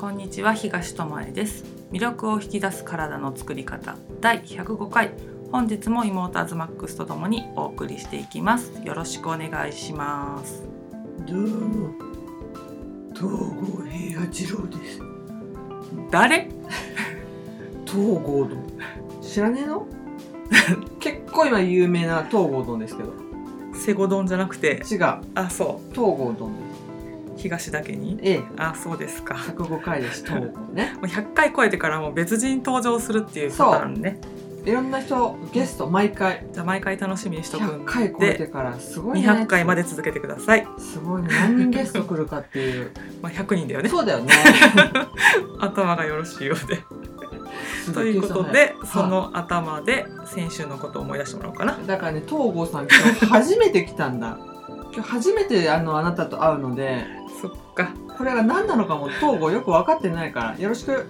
こんにちは東智恵です。魅力を引き出す体の作り方。第105回。本日も妹アズマックスとともにお送りしていきます。よろしくお願いします。どうも東郷平八郎です。誰？東郷丼知らねえの？結構今有名な東郷丼ですけど。セゴ丼じゃなくて。違う。あそ東郷丼でう東だけに。すええ。あそうですか。105回です東郷ね。もう100回超えてからもう別人登場するっていうパターンね。いろんな人ゲスト毎回。じゃあ毎回楽しみにしとく100ん回超えてでからすごいね。200回まで続けてください、すごいね。何人ゲスト来るかっていう。まあ、100人だよね。そうだよね。頭がよろしいようで。ということでその頭で先週のことを思い出してもらおうかな。だからね東郷さん今日初めて来たんだ。今日初めてあのあなたと会うのでそっか。これが何なのかも東郷よく分かってないからよろしく。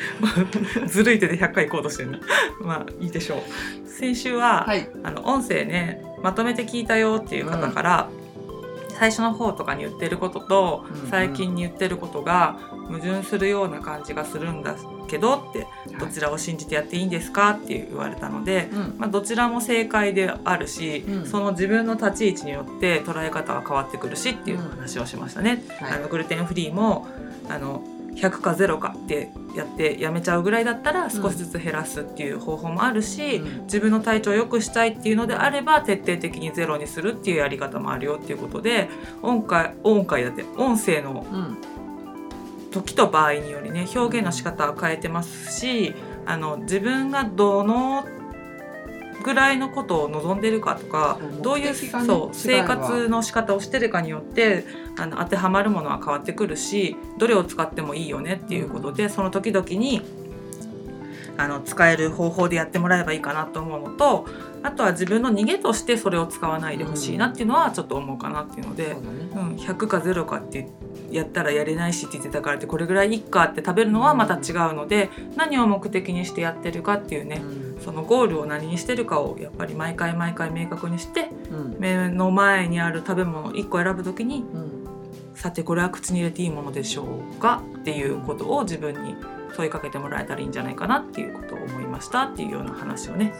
ずるい手で100回行こうとしてるな。まあいいでしょう。先週は、はい。あの音声ねまとめて聞いたよっていう方から、最初の方とかに言ってることと、うんうん。最近に言ってることが矛盾するような感じがするんだけどってどちらを信じてやっていいんですか？って言われたので、うん。まあ、どちらも正解であるし、うん。その自分の立ち位置によって捉え方は変わってくるしっていう話をしましたね。はい。あのグルテンフリーもあの100か0かってやってやめちゃうぐらいだったら少しずつ減らすっていう方法もあるし、うん。自分の体調を良くしたいっていうのであれば徹底的にゼロにするっていうやり方もあるよっていうことで音階音階だって音声のうん時と場合によりね表現の仕方は変えてますしあの自分がどのぐらいのことを望んでるかとかどういう、そう生活の仕方をしてるかによってあの当てはまるものは変わってくるしどれを使ってもいいよねっていうことで、その時々にあの使える方法でやってもらえばいいかなと思うのとあとは自分の逃げとしてそれを使わないでほしいなっていうのはちょっと思うかなっていうので。そうだね。うん、100か0かってやったらやれないしって言ってたからってこれぐらいいっかって食べるのはまた違うので何を目的にしてやってるかっていうねうん。そのゴールを何にしてるかをやっぱり毎回毎回明確にしてうん。目の前にある食べ物1個選ぶ時にうん。さてこれは口に入れていいものでしょうかっていうことを自分に問いかけてもらえたらいいんじゃないかなっていうことを思いましたっていうような話をね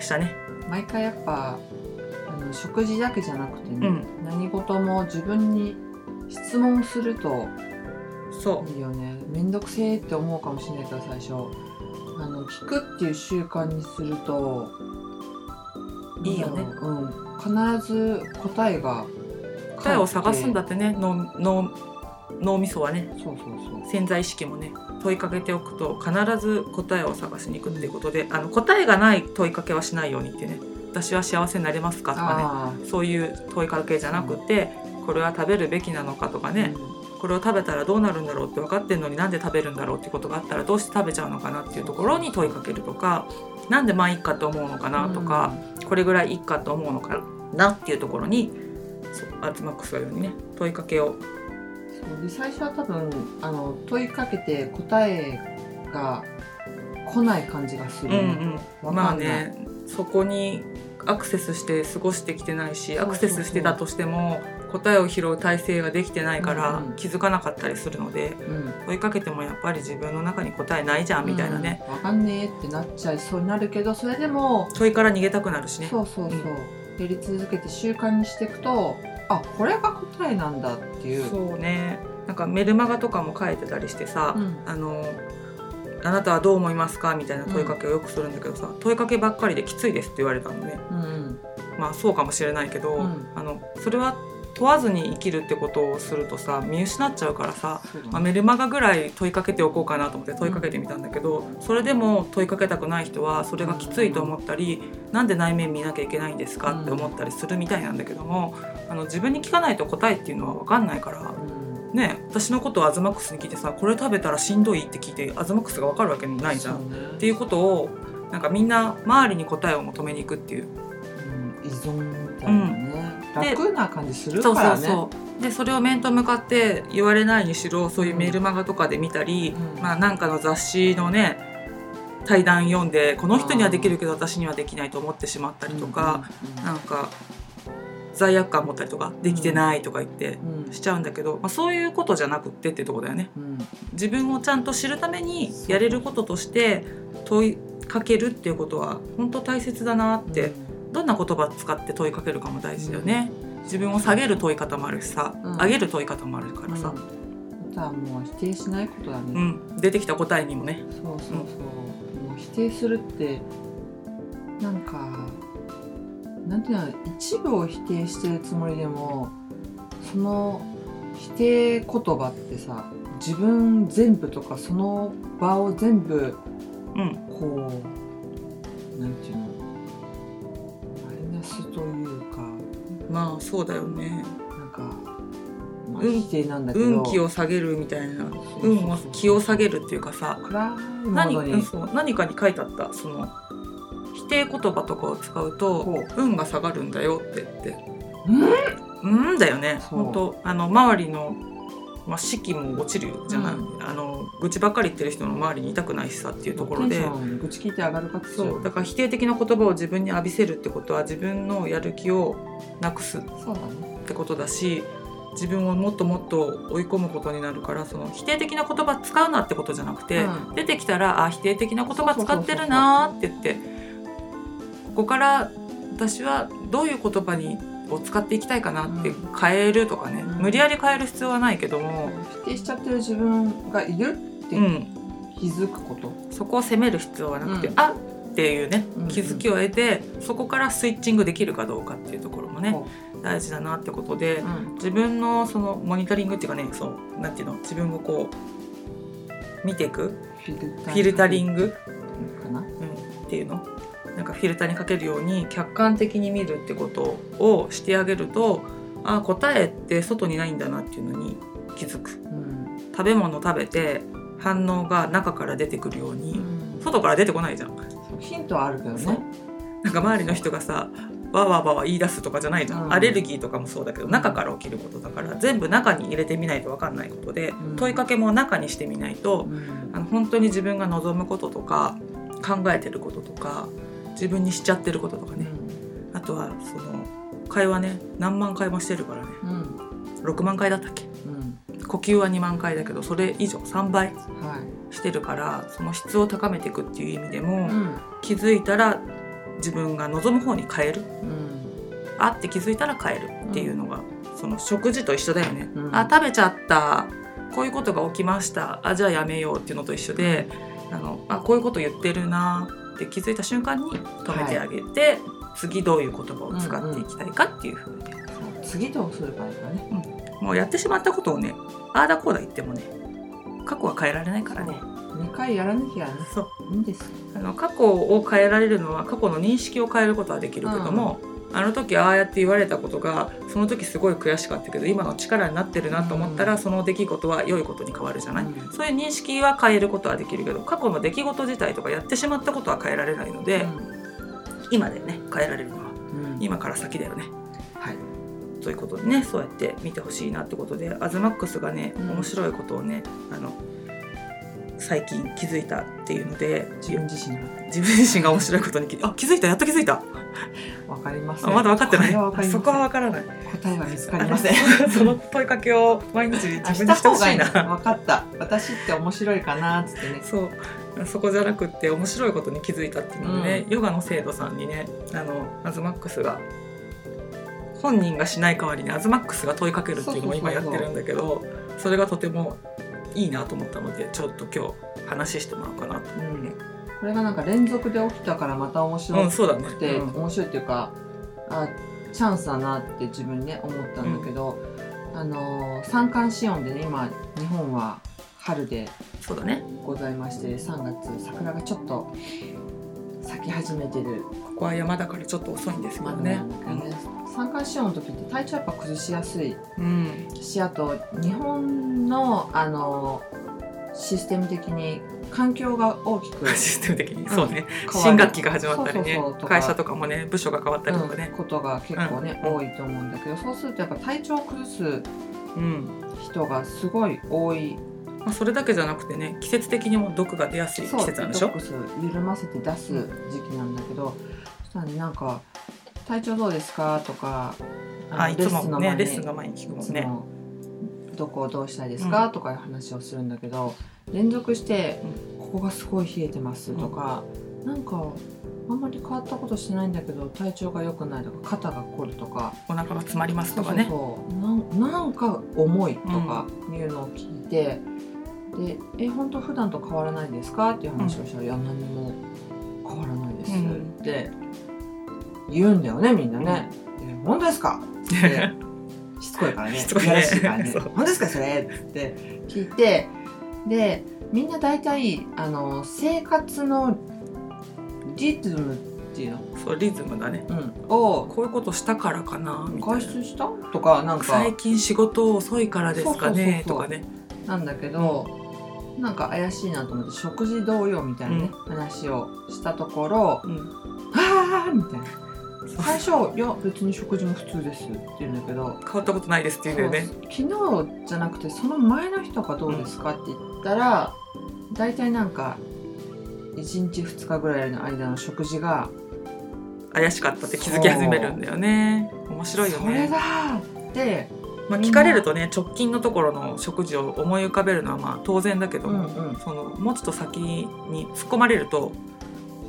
したね。毎回やっぱあの食事だけじゃなくてね、うん。何事も自分に質問するとそいいよね。面倒くせえって思うかもしれないから最初。あの聞くっていう習慣にするといいよね。ううん、必ず答えがう答えを探すんだ返ってね脳脳脳みそはね。そうそうそう。潜在意識もね問いかけておくと必ず答えを探しに行くっていうことであの答えがない問いかけはしないようにってね私は幸せになれますかとかあねそういう問いかけじゃなくてこれは食べるべきなのかとかあね、これを食べたらどうなるんだろうって分かってんのになんで食べるんだろうってことがあったらどうして食べちゃうのかなっていうところに問いかけるとかなんでまあいいかと思うのかなとか、これぐらいいいかと思うのかなっていうところにそうアルティマックスが言うようにね問いかけをそう。で最初は多分あの問いかけて答えが来ない感じがする、うんうん、まあねそこにアクセスして過ごしてきてないしアクセスしてたとしても答えを拾う体制ができてないからうんうん。気づかなかったりするのでうん。問いかけてもやっぱり自分の中に答えないじゃんみたいなね、うん。わかんねえってなっちゃいそうになるけどそれでも問いから逃げたくなるしね。そうそうそう、うやり続けて習慣にしていくとあこれが答えなんだっていう。そうね。なんかメルマガとかも書いてたりしてさ、うん。あのあなたはどう思いますかみたいな問いかけをよくするんだけどさ、問いかけばっかりできついですって言われたのね。うん。まあそうかもしれないけど、うん。あのそれは問わずに生きるってことをするとさ見失っちゃうからさ、まあ、メルマガぐらい問いかけておこうかなと思って問いかけてみたんだけど、それでも問いかけたくない人はそれがきついと思ったり、なんで内面見なきゃいけないんですかって思ったりするみたいなんだけども、あの自分に聞かないと答えっていうのは分かんないから。うん。ね、私のことをアズマックスに聞いてさこれ食べたらしんどいって聞いてアズマックスが分かるわけないじゃん。っていうことをなんかみんな周りに答えを求めに行くっていう。うん依存みたいなね、で楽な感じするそうからね。そうそうでそれを面と向かって言われないにしろそういうメールマガとかで見たり、うん。まあなんかの雑誌のね対談読んでこの人にはできるけど私にはできないと思ってしまったりとか、うんうんうんなんか罪悪感持ったりとかできてないとか言ってうん。しちゃうんだけど、まあ、そういうことじゃなくってってとこだよね。うん。自分をちゃんと知るためにやれることとして問いかけるっていうことは本当大切だなって、どんな言葉使って問いかけるかも大事だよね、自分を下げる問い方もあるしさ、うん。上げる問い方もあるからさ、あとはもう否定しないことだね、うん。出てきた答えにもね。そうそうそう、もう否定するってなんかなんていうの一部を否定してるつもりでもその否定言葉ってさ自分全部とかその場を全部うん。こうなんていうのまあそうだよね。なんか、まあ、うん。否定なんだけど、運気を下げるみたいな。運を気を下げるっていうかさ。何そう何かに書いてあった。その否定言葉とかを使うと運が下がるんだよって言って。うん？うん？だよね。本当あの周りの、まあ、士気も落ちるじゃない、うあの愚痴ばっかり言ってる人の周りにいたくないしさっていうところで。愚痴聞いて上がるかそう。だから否定的な言葉を自分に浴びせるってことは自分のやる気をなくすってことだし自分をもっともっと追い込むことになるからその否定的な言葉使うなってことじゃなくて、うん。出てきたらあ否定的な言葉使ってるなーって言って。ここから私はどういう言葉にを使っていきたいかなって変えるとかね、うん。無理やり変える必要はないけども、否定しちゃってる自分がいるってうん、気づくこと、そこを責める必要はなくて、うん。あっていうねうん気づきを得てそこからスイッチングできるかどうかっていうところもねほ大事だなってことで、うん。自分のそのモニタリングっていうかねそうなんていうの自分をこう見ていくフィルタリグ。ング、かな。うん、っていうのなんかフィルターにかけるように客観的に見るってことをしてあげるとあ答えって外にないんだなっていうのに気づく。うん。食べ物食べて反応が中から出てくるように外から出てこないじゃん。ヒントはあるけどね。なんか周りの人がさわわわわ言い出すとかじゃないじゃん、うん。アレルギーとかもそうだけど中から起きることだから全部中に入れてみないと分かんないことで、うん。問いかけも中にしてみないと、うん。あの本当に自分が望むこととか考えてることとか自分にしちゃってることとかね、あとはその会話ね何万回もしてるからね。うん。6万回だったっけ？うん。呼吸は2万回だけどそれ以上3倍はい。してるからその質を高めていくっていう意味でも、うん。気づいたら自分が望む方に変える。うん。あって気づいたら変えるっていうのが、その食事と一緒だよね、うん。あ食べちゃった。こういうことが起きました。あじゃあやめようっていうのと一緒で、あのあこういうこと言ってるなって気づいた瞬間に止めてあげて、次どういう言葉を使っていきたいかっていうふうに、そう次どうするかだからねもうやってしまったことをねああだこうだ言ってもね過去は変えられないからね。2回やらなきゃね。そう。いいんですあの過去を変えられるのは過去の認識を変えることはできるけども、あの時ああやって言われたことがその時すごい悔しかったけど今の力になってるなと思ったら、うん。その出来事は良いことに変わるじゃない、うん。そういう認識は変えることはできるけど過去の出来事自体とかやってしまったことは変えられないので、今でね。変えられるのは。うん。うん今から先だよね。はい。ということでねそうやって見てほしいなってことでアズマックスがねうん。面白いことをねあの最近気づいたっていうので自分自身が自分自身が面白いことに気あ気づいたやっと気づいた わかりますあまだ分かってない。そこは分からない。答えは見つかりません。あその問いかけを毎日 自分にしてほしいた方がいい。なな分かった。私って面白いかなっつってね。そう。そこじゃなくって面白いことに気づいたっていうのでね、ヨガの生徒さんにねあのアズマックスが本人がしない代わりにアズマックスが問いかけるっていうのを今やってるんだけどそれがとてもいいなと思ったのでちょっと今日話してもらおうかなとうんこれがなんか連続で起きたからまた面うん白そうだね。くて、うん面白いっていうかあチャンスだなって自分ね思ったんだけど、あのー三寒四温でね今日本は春でそうだね。ございまして3月桜がちょっと咲き始めてる。ここは山だからちょっと遅いんですけどまだねね三寒四温の時って体調やっぱ崩しやすい。うん。しあと日本のあのシステム的に環境が大きく システム的にそうね、変わる。新学期が始まったりね。会社とかもね部署が変わったりとかね。うん、ことが結構ね、うん多いと思うんだけどそうするとやっぱ体調を崩すうん人がすごい多い。まあ、それだけじゃなくてね季節的にも毒が出やすい季節なんでしょ？緩ませて出す時期なんだけど、そしたらねなんか「体調どうですか?」とかあいつもねレレッスンの前に聞くもんねどこをどうしたいですか、とかいう話をするんだけど連続して「ここがすごい冷えてます」とか、なんかあんまり変わったことしてないんだけど体調が良くないとか肩が凝るとか。お腹が詰まりますとかね。そうなんなんか重いとかいうのを聞いて、で「え本当普段と変わらないですか?」っていう話をしたら「いや何も変わらないです」って言うんだよねみんなね。で本当ですか？って しつこいからね。しつこいね。しいからね。そう。本当ですかそれ？って聞いてでみんな大体あの生活のリズムっていうの、そうリズムだね。うん、をこういうことしたからかな外出した？とかなんか。最近仕事遅いからですかねとかね。なんだけど、なんか怪しいなと思って食事同様みたいなね、話をしたところうん「ああ!」みたいな最初「いや別に食事も普通です」って言うんだけど。変わったことないですって言うんだよね。昨日じゃなくてその前の日とかどうですかって言ったら大体なんか1日2日ぐらいの間の食事が怪しかったって気づき始めるんだよね。面白いよね。それだーって、まあ、聞かれるとね直近のところの食事を思い浮かべるのはまあ当然だけども、うんうん、そのもうちょっと先に突っ込まれると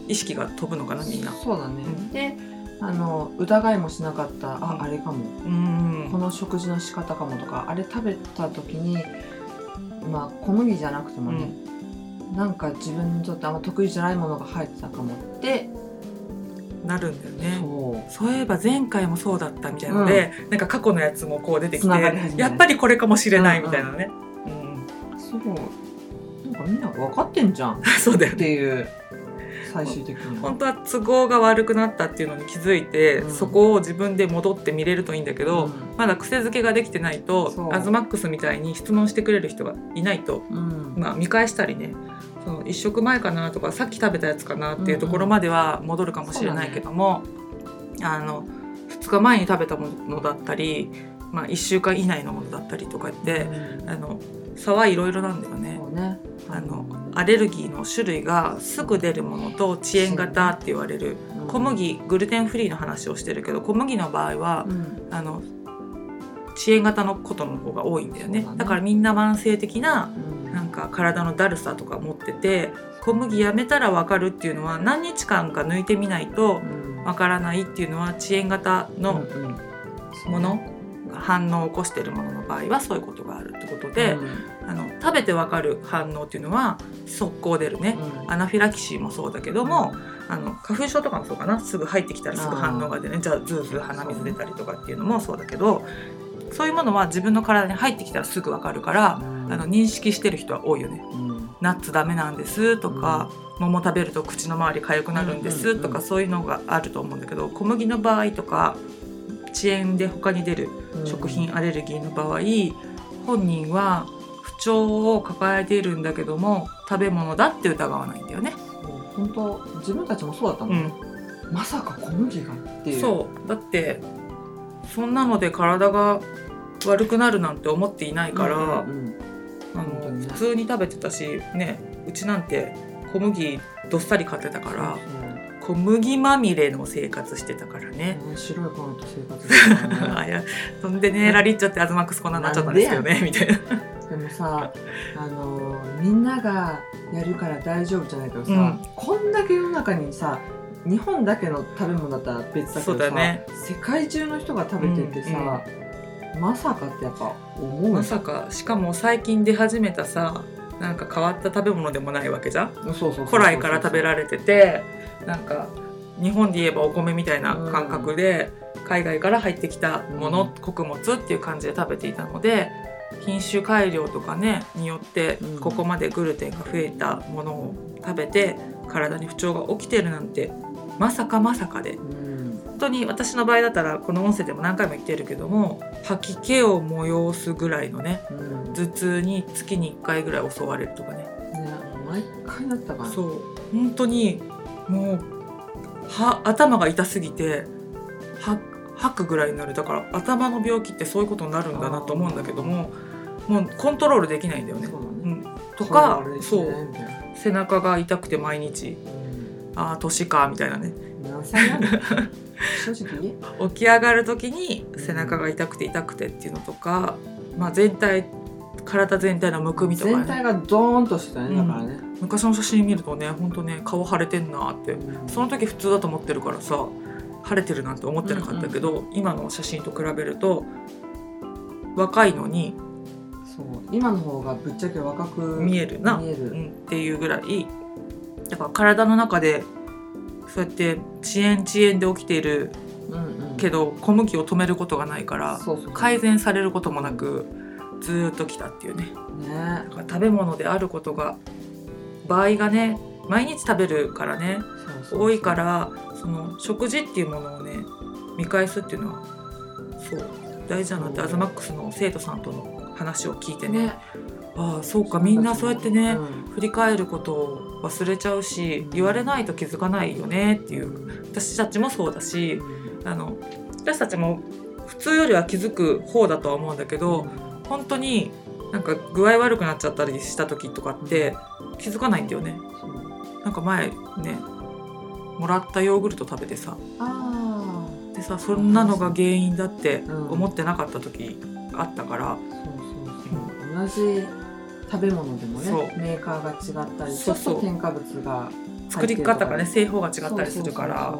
意識が飛ぶのかなみんな。そうだね、うん。であの疑いもしなかったああれかも。うん。この食事の仕方かもとかあれ食べた時にまあ小麦じゃなくてもね、なんか自分にとってあんま得意じゃないものが入ってたかもって、なるんだよね。そう。そういえば前回もそうだったみたいなので、なんか過去のやつもこう出てきてやっぱりこれかもしれないみたいなね、うんそうなんかみんな分かってんじゃん。っ そうだよね。ていう最終的には。本当は都合が悪くなったっていうのに気づいて、うん。そこを自分で戻って見れるといいんだけど、うん。まだ癖づけができてないとアズマックスみたいに質問してくれる人がいないと、うん。まあ、見返したりねその1食前かなとかさっき食べたやつかなっていうところまでは戻るかもしれないけども、あの2日前に食べたものだったり、まあ、1週間以内のものだったりとかって、うん。あの差はいろいろなんだよね。ね。あのアレルギーの種類がすぐ出るものと遅延型って言われる。うん。小麦グルテンフリーの話をしてるけど小麦の場合はうん。あの遅延型のことの方が多いんだよね。ね。だからみんな慢性的なうん。なんか体のだるさとか持ってて小麦やめたら分かるっていうのは何日間か抜いてみないとうん。分からないっていうのは遅延型のうんうん。もの、反応を起こしているものの場合はそういうことがあるってことで、あの食べて分かる反応っていうのは速攻出るね、うん。アナフィラキシーもそうだけども、あの花粉症とかもそうかな。すぐ入ってきたらすぐ反応が出るね。じゃあズーズー鼻水出たりとかっていうのもそうだけどそういうものは自分の体に入ってきたらすぐ分かるから、うん。あの認識してる人は多いよね。うん。ナッツダメなんですとか、桃食べると口の周り痒くなるんですとか、うん。そういうのがあると思うんだけど小麦の場合とか遅延で他に出る食品アレルギーの場合本人は不調を抱えているんだけども食べ物だって疑わないんだよね。本当自分たちもそうだったもんね、まさか小麦がっていう。そう。だってそんなので体が悪くなるなんて思っていないから、うんうんあの普通に食べてたしねうちなんて小麦どっさり買ってたから小麦まみれの生活してたからね。うん白いパンと生活してたからね。あいやそんでねラリッチョってアズマックスこんなになっちゃったんですよねみたいな。でもさあのみんながやるから大丈夫じゃないけどさ、うん。こんだけ世の中にさ日本だけの食べ物だったら別だけそどさ、ね。世界中の人が食べててさ、まさかってやっぱ思うまさかしかも最近出始めたさなんか変わった食べ物でもないわけじゃん？古来から食べられててなんか日本で言えばお米みたいな感覚で、海外から入ってきたもの、うん。穀物っていう感じで食べていたので品種改良とかねによってうん。ここまでグルテンが増えたものを食べて体に不調が起きてるなんてまさかまさかで。うん。本当に私の場合だったらこの音声でも何回も言ってるけども吐き気を催すぐらいのねうん。頭痛に月に1回ぐらい襲われるとかね。ね毎回だったからそう。本当にもうは頭が痛すぎては吐くぐらいになる。だから頭の病気ってそういうことになるんだなと思うんだけどももうコントロールできないんだよね。そうだね。うん、とかそう。背中が痛くて毎日うん。ああ年かみたいなね。正直 起き上がる時に背中が痛くて痛くてっていうのとか、まあ、全体体全体のむくみとか、ね、全体がドーンとしてたねだからね、昔の写真見るとねほんとね顔腫れてんなって。うん。その時普通だと思ってるからさ腫れてるなんて思ってなかったけど、今の写真と比べると若いのにそう。今の方がぶっちゃけ若く見えるな。見える、うん、っていうぐらいだから体の中でそうやって遅延遅延で起きているうんうん。けど小麦を止めることがないから改善されることもなくずーっときたっていうね。ね。だから食べ物であることが場合がね毎日食べるからね多いからその食事っていうものをね見返すっていうのはそう大事だなってアズマックスの生徒さんとの話を聞いてね。ね。ああそうかみんなそうやってね、うん。振り返ることを忘れちゃうし言われないと気づかないよねっていう。私たちもそうだしあの私たちも普通よりは気づく方だとは思うんだけど本当になんか具合悪くなっちゃったりした時とかって気づかないんだよね。なんか前ねもらったヨーグルト食べてさ。あでさそんなのが原因だってうん。思ってなかった時あったから、同じ食べ物でもねメーカーが違ったりちょっそう。そうと添加物が作り方がね製法が違ったりするから。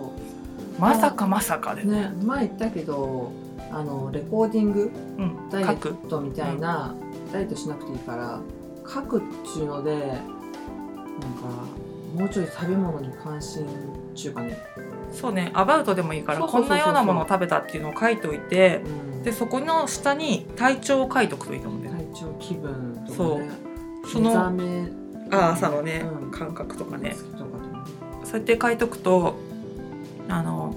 まさかまさかでねね前言ったけどあのレコーディングうん。ダイエットみたいな、ダイエットしなくていいから書くっちゅうのでなんかもうちょい食べ物に関心っちゅうかね、そうね。アバウトでもいいからそうそうそうそう。こんなようなものを食べたっていうのを書いといてうん、でそこの下に体調を書いとくといいと思うんだよね。体調気分とそうかね。その目覚めあ朝のね、うん。感覚とかね。そうやって書いとくとあの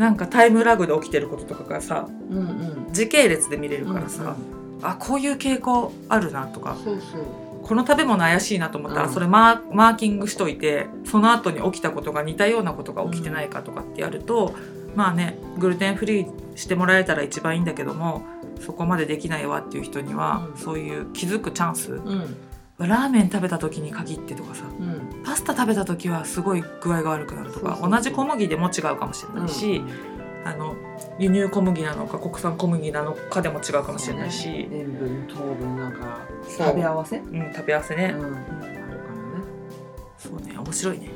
なんかタイムラグで起きてることとかがさうんうん。時系列で見れるからさ、うんあこういう傾向あるなとかこの食べ物怪しいなと思ったら、うん。それマーマーキングしといてその後に起きたことが似たようなことが起きてないかとかってやると、まあねグルテンフリーしてもらえたら一番いいんだけどもそこまでできないわっていう人には、うん。そういう気づくチャンスうんラーメン食べた時に限ってとかさ。うん。パスタ食べた時はすごい具合が悪くなるとか同じ小麦でも違うかもしれないし、あの輸入小麦なのか国産小麦なのかでも違うかもしれないし、塩分糖分なんか食べ合わせ、うん、食べ合わせね、うん、あるかそうね面白いね。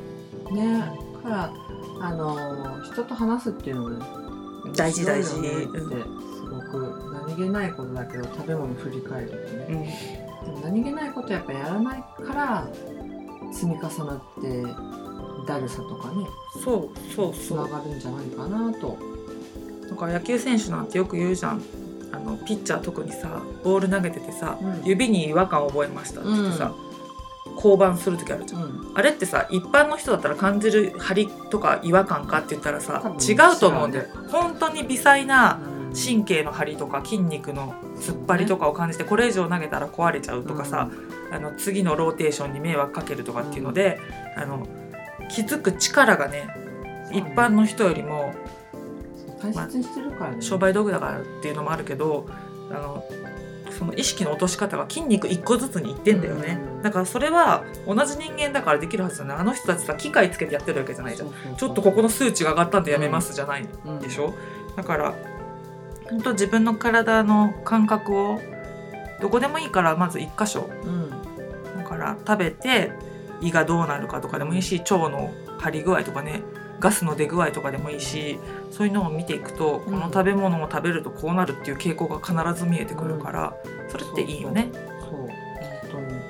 らね。ねからあのー人と話すっていうのもね大事大事。ってすごく何気ないことだけど食べ物振り返るとね。うんでも何気ないことやっぱやらないから積み重なってだるさとかねそうそうつそう。ながるんじゃないかなと。だから野球選手なんてよく言うじゃん。あのピッチャー特にさボール投げててさ、うん。指に違和感を覚えましたって言ってさ、降板する時あるじゃん、うん。あれってさ一般の人だったら感じる張りとか違和感かって言ったらさ多分違うと思うんだよ、本当に微細な神経の張りとか筋肉の突っ張りとかを感じてこれ以上投げたら壊れちゃうとかさ、あの次のローテーションに迷惑かけるとかっていうので、あの気づく力がね一般の人よりも商売道具だからっていうのもあるけどあのその意識の落とし方が筋肉1個ずつにいってんだよね、うん。だからそれは同じ人間だからできるはずだねあの人たちさ機械つけてやってるわけじゃないじゃん。ちょっとここの数値が上がったんでやめますじゃないうん。でしょ、だから本当自分の体の感覚をどこでもいいからまず1箇所。うんだから食べて胃がどうなるかとかでもいいし腸の張り具合とかねガスの出具合とかでもいいしそういうのを見ていくと、この食べ物を食べるとこうなるっていう傾向が必ず見えてくるから、それっていいよね。そう本当に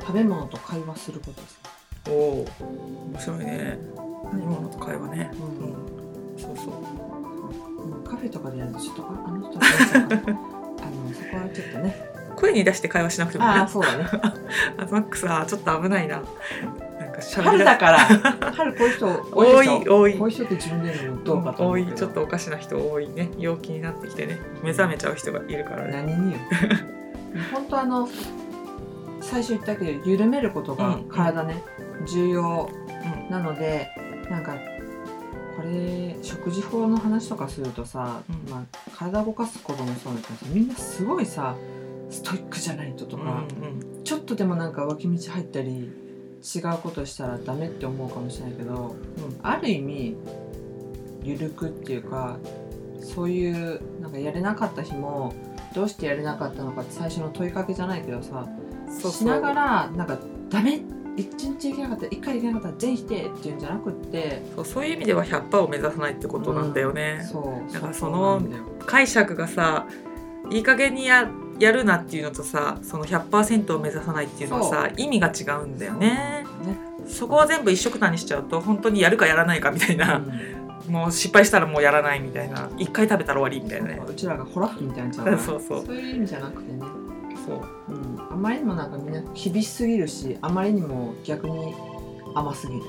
食べ物と会話することですおお面白いね。飲み物と会話ね、ううん。ん、そうそう。うんカフェとかでやるとちょっとああの人はあのそこはちょっとね。声に出して会話しなくてもね。ああそうだね。あマックスはちょっと危ないな。なんか春だだから春こういう人多多い多い。こういう人って自分で言うのもどうかと思多い。ちょっとおかしな人多いね。陽気になってきてね。目覚めちゃう人がいるからね。何によ 本当あの最初言ったけど緩めることがうん。体ね、重要うん。なのでなんかこれ食事法の話とかするとさ、うん。まあ、体動かすこともそうだけどさみんなすごいさストイックじゃないととか、うんちょっとでもなんか脇道入ったり違うことしたらダメって思うかもしれないけど、ある意味緩くっていうかそういうなんかやれなかった日もどうしてやれなかったのかって最初の問いかけじゃないけどさそうしながらなんかダメ一日できなかった一回できなかったら全否定っていうんじゃなくって。そうそういう意味では100%を目指さないってことなんだよね、そう。だからその解釈がさいい加減にややるなっていうのとさその100%を目指さないっていうのはさ意味が違うんだよね。ね。そこを全部一緒くたにしちゃうと本当にやるかやらないかみたいな、もう失敗したらもうやらないみたいな一回食べたら終わりみたいなね。うちらがホラ吹きみたいにな。そうそう。そういう意味じゃなくてね、そう。うん、あまりにもなんかみんな厳しすぎるしあまりにも逆に甘すぎる。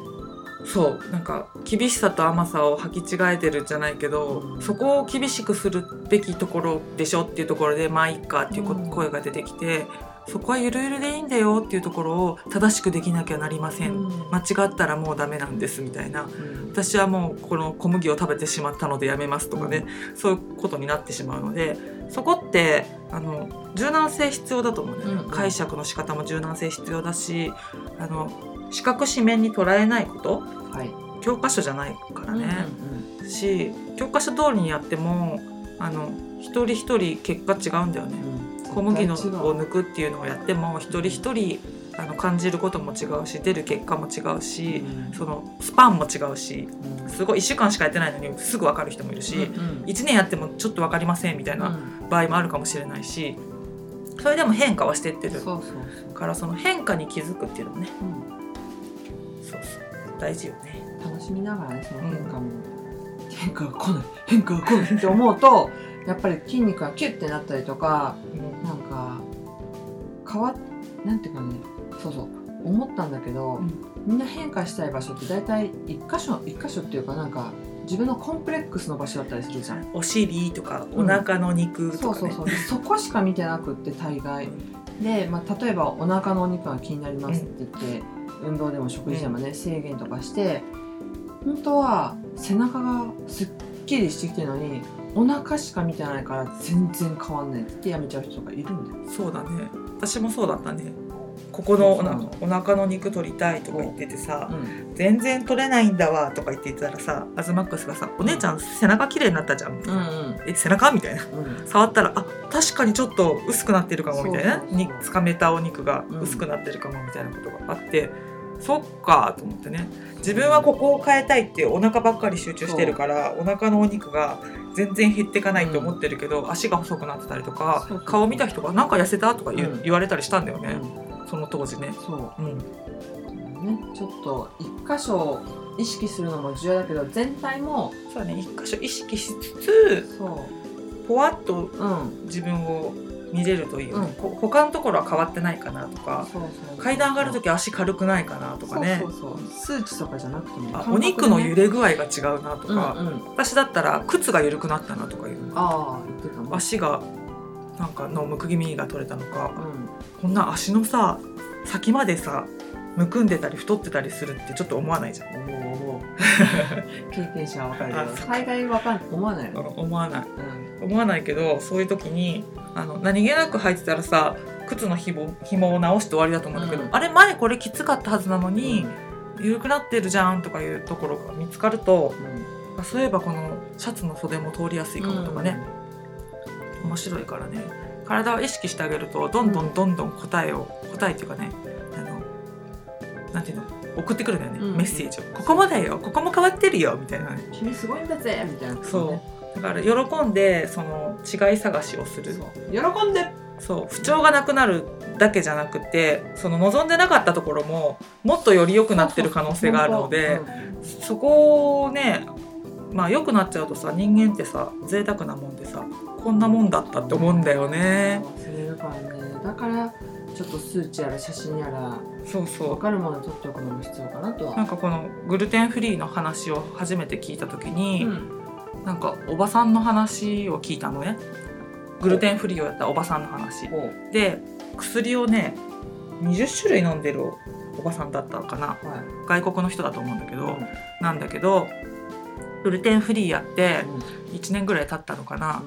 そう。なんか厳しさと甘さを履き違えてるじゃないけど、うん。そこを厳しくするべきところでしょっていうところでまあいっかっていう声が出てきて、そこはゆるゆるでいいんだよっていうところを正しくできなきゃなりません、うん。間違ったらもうダメなんですみたいな。うん。私はもうこの小麦を食べてしまったのでやめますとかね、そういうことになってしまうのでそこってあの柔軟性必要だと思うね、うんうん。解釈の仕方も柔軟性必要だしあの視覚紙面に捉えないことはい。教科書じゃないからね、うんうんし教科書通りにやってもあの一人一人結果違うんだよね。うん小麦のを抜くっていうのをやっても一人一人あの感じることも違うし出る結果も違うし、うん。そのスパンも違うしうんすごい1週間しかやってないのにすぐ分かる人もいるし、うんうん。1年やってもちょっと分かりませんみたいな場合もあるかもしれないしそれでも変化はしてってるそうそうそう。からその変化に気づくっていうのもねうん。そうそう大事よね。楽しみながらねその変化も、変化が来ない。変化が来ないって思うとやっぱり筋肉がキュッてなったりとか変わっなんていうかねそうそう思ったんだけど、うん。みんな変化したい場所って大体一箇所一箇所っていうかなんか自分のコンプレックスの場所だったりするじゃん。お尻とかおうん。腹の肉とかね。そうそうそう。でそこしか見てなくって大概。で、まあ、例えばお腹のお肉が気になりますって言って、運動でも食事でもね、制限とかして本当は背中がすっきりしてきてるのにお腹しか見てないから全然変わんないってやめちゃう人とかいるんだよ。そうだね私もそうだったね。ここのおなそう。お腹の肉取りたいとか言っててさうん。全然取れないんだわとか言ってたらさアズマックスがさ「お姉ちゃん背中綺麗になったじゃん」みたいなうん。え背中?」みたいな。うん。触ったら「あ確かにちょっと薄くなってるかも」みたいなつかめたお肉がうん。薄くなってるかもみたいなことがあって、そっかと思ってね。自分はここを変えたいってお腹ばっかり集中してるからお腹のお肉が全然減っていかないと思ってるけど、足が細くなってたりとか顔見た人が「なんか痩せた?」とか言,、ううん。言われたりしたんだよね、うん。その当時ね。そう。うん。ね、ちょっと一箇所意識するのも重要だけど全体もそうだね。一箇所意識しつつそぽわっとううん。自分を見れるといいよね、うん。こ他のところは変わってないかなとか階段上がる時足軽くないかなとかね。そうそうそう。数値とかじゃなくてもねお肉の揺れ具合が違うなとか、うんうん、私だったら靴が緩くなったなとかいうああ言ってた足がなんかのむくぎみが取れたのか。うん。こんな足のさ先までさむくんでたり太ってたりするってちょっと思わないじゃん、経験者は分かるけど。大概わかん思わない。よ、思わない。うん、思わないけどそういう時にあの何気なく履いてたらさ靴のひも紐を直して終わりだと思うんだけど、うん。あれ前これきつかったはずなのに、緩くなってるじゃんとかいうところが見つかるとあそういえばこのシャツの袖も通りやすいかもとかね、面白いからね。体を意識してあげるとどんどんどんどん答えを答えっていうかねあのなんていうの？送ってくるんだよね、うん。メッセージを。ここもだよ。ここも変わってるよ。みたいな。ねうん君すごいんだぜ。みたいな。そうだから喜んでその違い探しをする。喜んで。そう。不調がなくなるだけじゃなくてその望んでなかったところももっとより良くなってる可能性があるのでそこをねまあ良くなっちゃうとさ人間ってさ贅沢なもんでさこんなもんだったって思うんだよね。忘れるからね。だからちょっと数値やら写真やらそうそ分かるもの取っておくのも必要かなとうなはんかこのグルテンフリーの話を初めて聞いた時に、うんなんかおばさんの話を聞いたのね。グルテンフリーをやったおばさんの話。ほで薬をね20種類飲んでるおばさんだったのかな。うはい。外国の人だと思うんだけど、うん。なんだけどグルテンフリーやって1年ぐらい経ったのかな。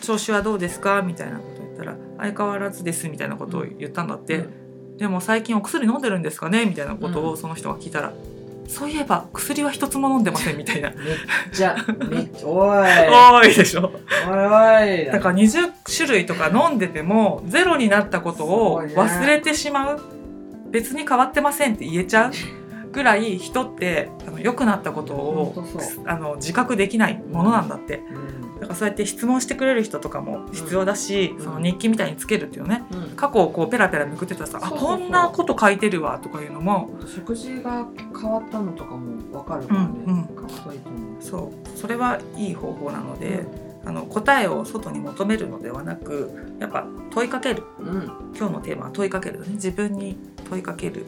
調子はどうですか？みたいなこと言ったら相変わらずですみたいなことを言ったんだって、でも最近お薬飲んでるんですかね？みたいなことうんをその人が聞いたら、そういえば薬は一つも飲んでませんみたいな。めっちゃめっちゃ おい。多いでしょ。おいおい。だから20種類とか飲んでてもゼロになったことを忘れてしまう。別に変わってませんって言えちゃう。ぐらい人ってあの良くなったことをあの自覚できないものなんだって。うんだからそうやって質問してくれる人とかも必要だし、うんその日記みたいにつけるっていうね。うん。過去をこうペラペラめくってたらさうそうそう。こんなこと書いてるわとかいうのも。食事が変わったのとかも分かるからね、うんうん。そう。それはいい方法なので、あの答えを外に求めるのではなくやっぱ問いかける。うん。今日のテーマは問いかけるだね。自分に問いかける。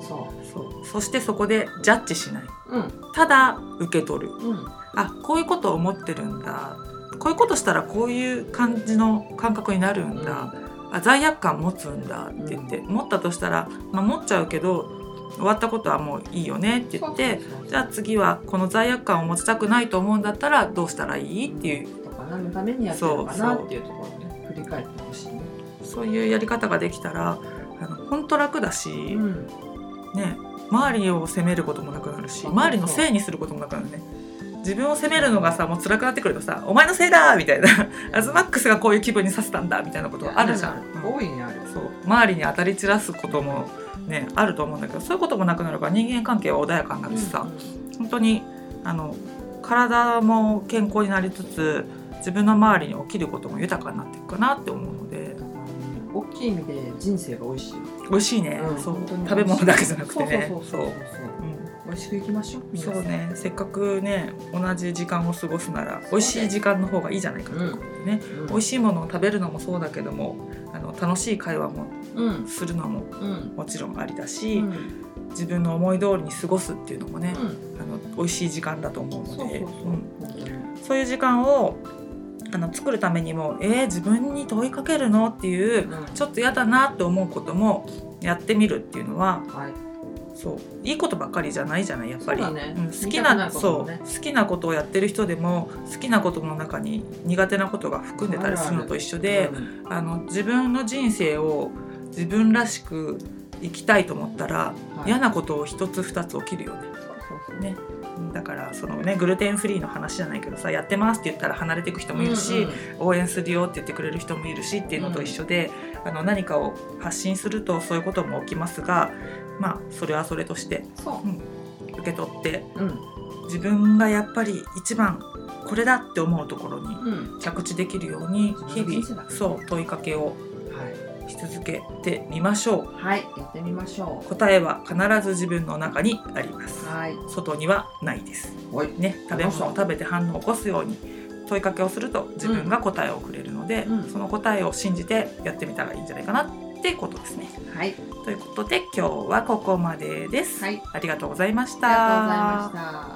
そそう。そしてそこでジャッジしないううん。ただ受け取る。うん。あこういうことを思ってるんだ。こういうことしたらこういう感じの感覚になるんだ、あ罪悪感持つんだ。って言って、持ったとしたら、まあ、持っちゃうけど終わったことはもういいよね。って言ってそうそうそうじゃあ次はこの罪悪感を持ちたくないと思うんだったらどうしたらいい？っていう。とか何のためにやってるのかなっていうところをね振り返ってほしいね。そういうやり方ができたらあの本当楽だし、んね、周りを責めることもなくなるし周りのせいにすることもなくなるね。自分を責めるのがさもう辛くなってくるとさ「お前のせいだ!」みたいな「アズマックスがこういう気分にさせたんだ」みたいなことあるじゃん。うん。大いにある。そう。周りに当たり散らすこともねあると思うんだけどそういうこともなくなるから人間関係は穏やかになるしさ、本当にあの体も健康になりつつ自分の周りに起きることも豊かになっていくかなって思うので大きい意味で人生が美味しい。美味しいね、うん。そう。食べ物だけじゃなくてね。そうそう美味しくいきましょうそうね。せっかくね同じ時間を過ごすなら美味しい時間の方がいいじゃないかと。いうことでね、うん。美味しいものを食べるのもそうだけどもあの楽しい会話もうん。するのもうん。もちろんありだうし、ん。自分の思い通りに過ごすっていうのもね、うん。あの美味しい時間だと思うので。そうん。そういう時間をあの作るためにもえー、自分に問いかけるの？っていううん。ちょっと嫌だなって思うこともやってみるっていうのははい。そういいことばっかりじゃないじゃない？やっぱり、そうん好きなそう好きなことをやってる人でも好きなことの中に苦手なことが含んでたりするのと一緒でうんあの自分の人生を自分らしく生きたいと思ったら、はい。嫌なことを一つ二つ起きるよね。ね。だからそのねグルテンフリーの話じゃないけどさやってますって言ったら離れていく人もいるし、うん応援するよって言ってくれる人もいるしっていうのと一緒で、あの何かを発信するとそういうことも起きますがまあそれはそれとしてそ受け取ってううん。自分がやっぱり一番これだって思うところにうん。着地できるように日々そう問いかけをはいし続けてみましょはいやってみましょう。答えは必ず自分の中にあります。うはい。外にはないです。おいね食べ物。を食べて反応を起こすように問いかけをすると自分が答えをくれるので、うん。その答えを信じてやってみたらいいんじゃないかなってことですね。はい。ということで今日はここまでです、はい。ありがとうございました。ありがとうございました